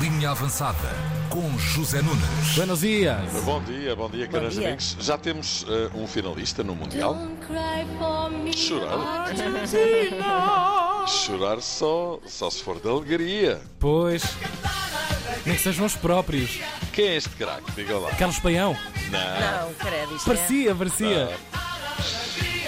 Linha Avançada com José Nunes. Buenos dias. Bom dia, bom dia, caros amigos. Já temos eh, um finalista no Mundial. Chorar? Chorar só, só se for de alegria. Pois. Nem que sejam os próprios. Quem é este craque? Diga lá. Carlos Paião. Não. Não, credo, Parecia, parecia.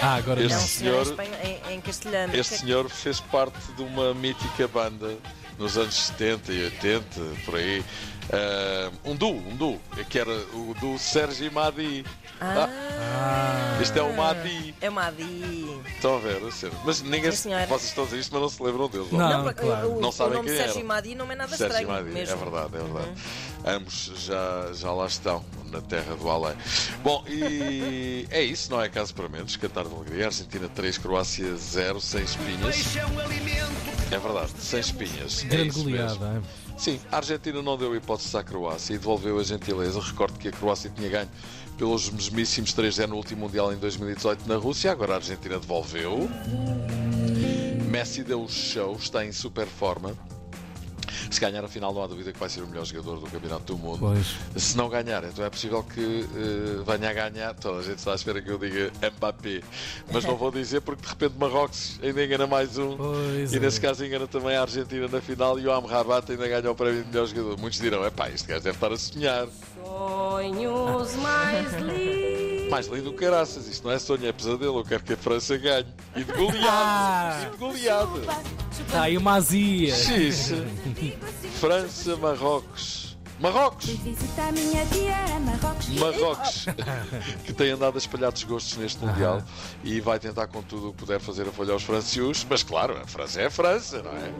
Ah, agora Este é, é não. senhor em, em, em castelhano. Este Que- senhor fez parte de uma mítica banda nos anos 70 e 80, por aí. Eh, um duo, um duo, que era o do Sérgio Madi. Ah, Este é o Madi. é uma Adi. Estão a ver, a sério. Mas ninguém. Sim, senhora. vocês estão a dizer isto, mas não se lembram deles. Não. não? Não, claro. o, Não o sabem nome quem Sérgio eram. Madi não é nada Sérgio estranho Madi, mesmo. é verdade, é verdade. Ambos já, já lá estão, na terra do além. Bom, e é isso, não é caso para menos. Cantar de alegria. Argentina 3, Croácia 0, sem espinhas. É verdade, sem espinhas. É Grande mesmo. goleada. hein? Sim, a Argentina não deu hipótese à Croácia e devolveu a gentileza. Recordo que a Croácia tinha ganho pelos mesmíssimos 3-0 no último Mundial em 2018 na Rússia. Agora a Argentina devolveu. Messi deu o show, está em super forma. Se ganhar a final, não há dúvida que vai ser o melhor jogador do Campeonato do Mundo. Pois. Se não ganhar, então é possível que eh, venha a ganhar. Toda a gente está à espera que eu diga Mbappé. Mas não vou dizer porque de repente Marrocos ainda engana mais um. Pois E é. nesse caso engana também a Argentina na final e o Amrabat ainda ganha o prémio de melhor jogador. Muitos dirão, é pá, este gajo deve estar a sonhar. Sonhos mais lindos. Mais lindo que caraças, isto não é sonho, é pesadelo. Eu quero que a França ganhe. E de goleada. Ah. E de goleada. Está aí uma azia. Xixa. França, Marrocos. Marrocos! Marrocos. Que tem andado a espalhar desgostos neste Mundial e vai tentar com tudo o que puder fazer a folhar os francios, mas claro, a França é a França, não é?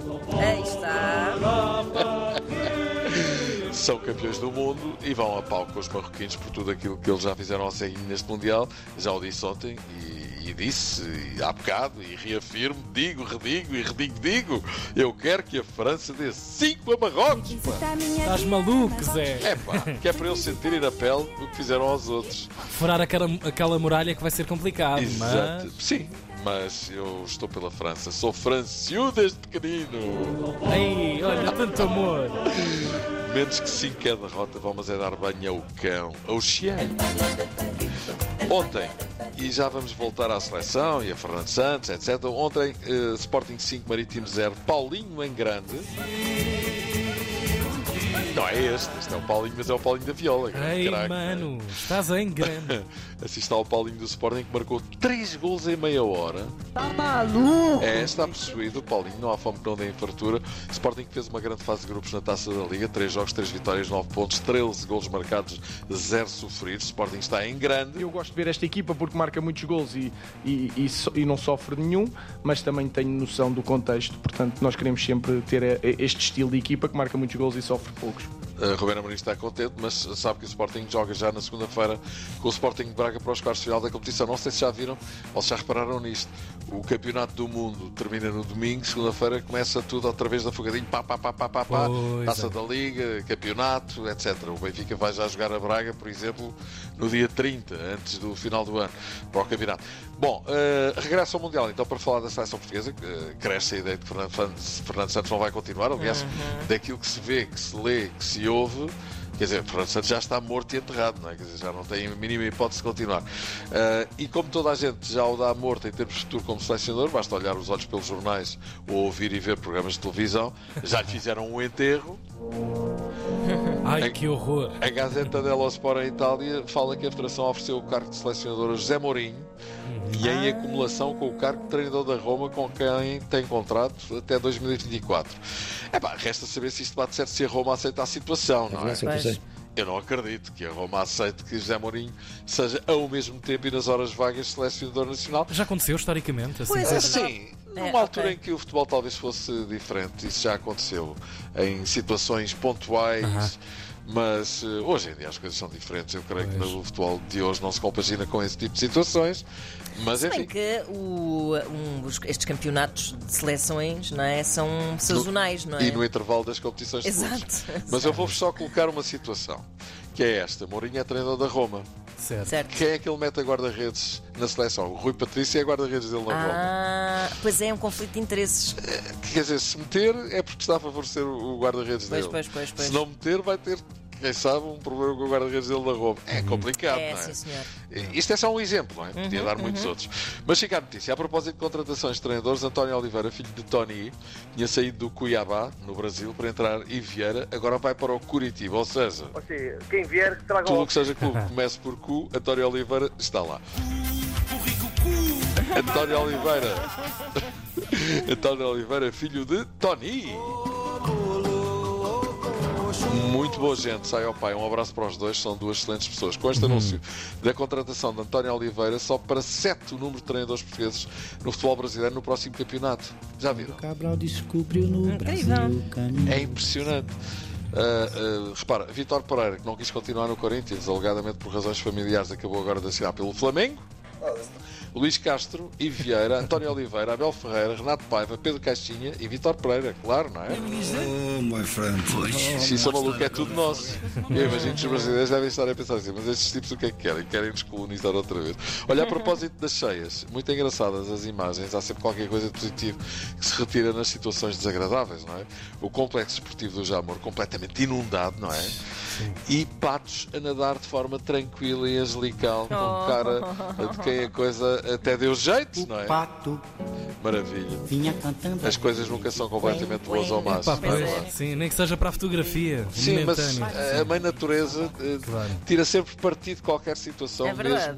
Aí está. São campeões do mundo e vão a pau com os marroquinos por tudo aquilo que eles já fizeram ao ceguinho neste Mundial. Já o disse ontem e, e disse há bocado e reafirmo, digo, redigo e redigo, digo. Eu quero que a França dê 5 a Marrocos. pá. Estás maluco. Zé? É pá, que é para eles sentirem na pele o que fizeram aos outros. Furar aquela, aquela muralha que vai ser complicado. Exato. Mas. Sim, mas eu estou pela França. Sou franciu desde pequenino. Ei, olha, tanto amor. Menos que 5 é derrota, vamos é dar banho ao cão, ao chien. Ontem, e já vamos voltar à seleção e a Fernando Santos, etc. Ontem, eh, Sporting 5, Marítimo 0, Paulinho em grande. Não é este, este é o Paulinho, mas é o Paulinho da Viola. Ei, craque. mano, estás em grande. Assim está o Paulinho do Sporting que marcou 3 gols em meia hora. Está maluco? É, está possuído o Paulinho, não há fome que não dê fartura. Sporting que fez uma grande fase de grupos na taça da Liga: 3 jogos, 3 vitórias, 9 pontos, 13 gols marcados, 0 sofridos. Sporting está em grande. Eu gosto de ver esta equipa porque marca muitos gols e, e, e, so- e não sofre nenhum, mas também tenho noção do contexto, portanto nós queremos sempre ter eh, este estilo de equipa que marca muitos gols e sofre poucos. Uh, Ruben Amorim está contente, mas sabe que o Sporting joga já na segunda-feira com o Sporting de Braga para os quartos de final da competição. Não sei se já viram ou se já repararam nisto. O Campeonato do Mundo termina no domingo, segunda-feira começa tudo outra vez devagadinho, pá, pá, pá, pá, pá, pá. Pois Taça é. da Liga, campeonato, etc. O Benfica vai já jogar a Braga, por exemplo, no dia 30, antes do final do ano, para o campeonato. Bom, uh, regresso ao Mundial, então, para falar da seleção portuguesa, uh, cresce a ideia de que Fernando, Santos- Fernando Santos não vai continuar. Aliás, daquilo que se vê, que se lê, que se ouve, Quer dizer, Fernando Santos já está morto e enterrado, não é? Quer dizer, já não tem a mínima hipótese de continuar. Uh, e como toda a gente já o dá morto em termos de futuro como selecionador, basta olhar os olhos pelos jornais ou ouvir e ver programas de televisão, já lhe fizeram um enterro. Ai, que horror. A Gazeta dello Sport em Itália fala que a Federação ofereceu o cargo de selecionador a José Mourinho e em acumulação com o cargo de treinador da Roma, com quem tem contrato até 2024. É pá, resta saber se isto bate certo, se a Roma aceita a situação, não é? Pois. Eu não acredito que a Roma aceite que José Mourinho seja ao mesmo tempo e nas horas vagas selecionador nacional. Já aconteceu historicamente assim. Pois é. Sim, numa É, altura ok. em que o futebol talvez fosse diferente, isso já aconteceu em situações pontuais. Aham. Mas eh, hoje em dia as coisas são diferentes. Eu creio que Pois. no futebol de hoje não se compagina com esse tipo de situações. Mas Se bem enfim, que o, um, estes campeonatos de seleções não é, são sazonais, não é? e no intervalo das competições de clubes. Exato. Mas eu vou-vos só colocar uma situação, que é esta. Mourinho é treinador da Roma. Certo. Certo. Quem é que ele mete a guarda-redes na seleção? O Rui Patrício é guarda-redes dele na Roma. Ah, pois é, um conflito de interesses. Quer dizer, se meter é porque está a favorecer o guarda-redes Pois, dele. pois, pois, pois. Se não meter, vai ter, quem sabe, um problema com o guarda-redes dele na Roma. É complicado, É, não é? sim, senhor. Isto é só um exemplo, não é? Podia dar muitos outros. Mas fica a notícia. A propósito de contratações de treinadores, António Oliveira, filho de Tony, tinha saído do Cuiabá, no Brasil, para entrar em Vieira, agora vai para o Curitiba. Ou seja, Ou seja, quem vier, que traga tudo o que seja clube que comece por Cu, António Oliveira está lá. António Oliveira. António Oliveira, filho de Tony. Muito boa gente, sai ao pai. Um abraço para os dois, são duas excelentes pessoas. Com este anúncio da contratação de António Oliveira, só para sete o número de treinadores portugueses no futebol brasileiro no próximo campeonato. Já viram? Cabral descobriu no. Brasil. É impressionante. Ah, ah, repara, Vitor Pereira, que não quis continuar no Corinthians, alegadamente por razões familiares, acabou agora de assinar pelo Flamengo. Luís Castro e Vieira, António Oliveira, Abel Ferreira, Renato Paiva, Pedro Caixinha e Vitor Pereira, claro, não é? Oh, my friend. Se isso é maluco, é tudo nosso. Eu imagino que os brasileiros devem estar a pensar assim, mas estes tipos o que é que querem? Querem nos colonizar outra vez. Olha, a propósito das cheias, muito engraçadas as imagens, há sempre qualquer coisa de positivo que se retira nas situações desagradáveis, não é? O complexo esportivo do Jamor completamente inundado, não é? E patos a nadar de forma tranquila e angelical, com cara de quem a coisa até deu jeito, não é? Pato Maravilha. vinha cantando. As coisas nunca são completamente boas ao más. É sim, nem que seja para a fotografia. Sim, mas momentâneo. a mãe natureza eh, Claro. tira sempre partido de qualquer situação, É mesmo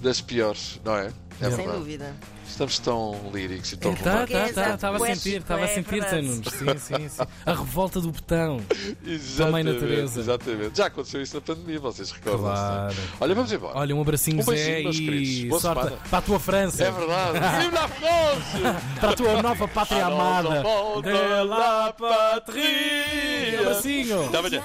das piores, não é? É Sem verdade. dúvida. Estamos tão líricos e tão É, tá, tá, tá, estava a sentir, estava a é sentir. Sim, sim, sim. A revolta do botão. Exatamente, natureza. Exatamente. Já aconteceu isso na pandemia, vocês recordam Claro. Olha, vamos embora. Olha, um abracinho, Um Zé, meus e Boa sorte semana. para a tua França, É verdade. Vive la France! para a tua nova pátria amada. volta De la patria. Abracinho. Até amanhã.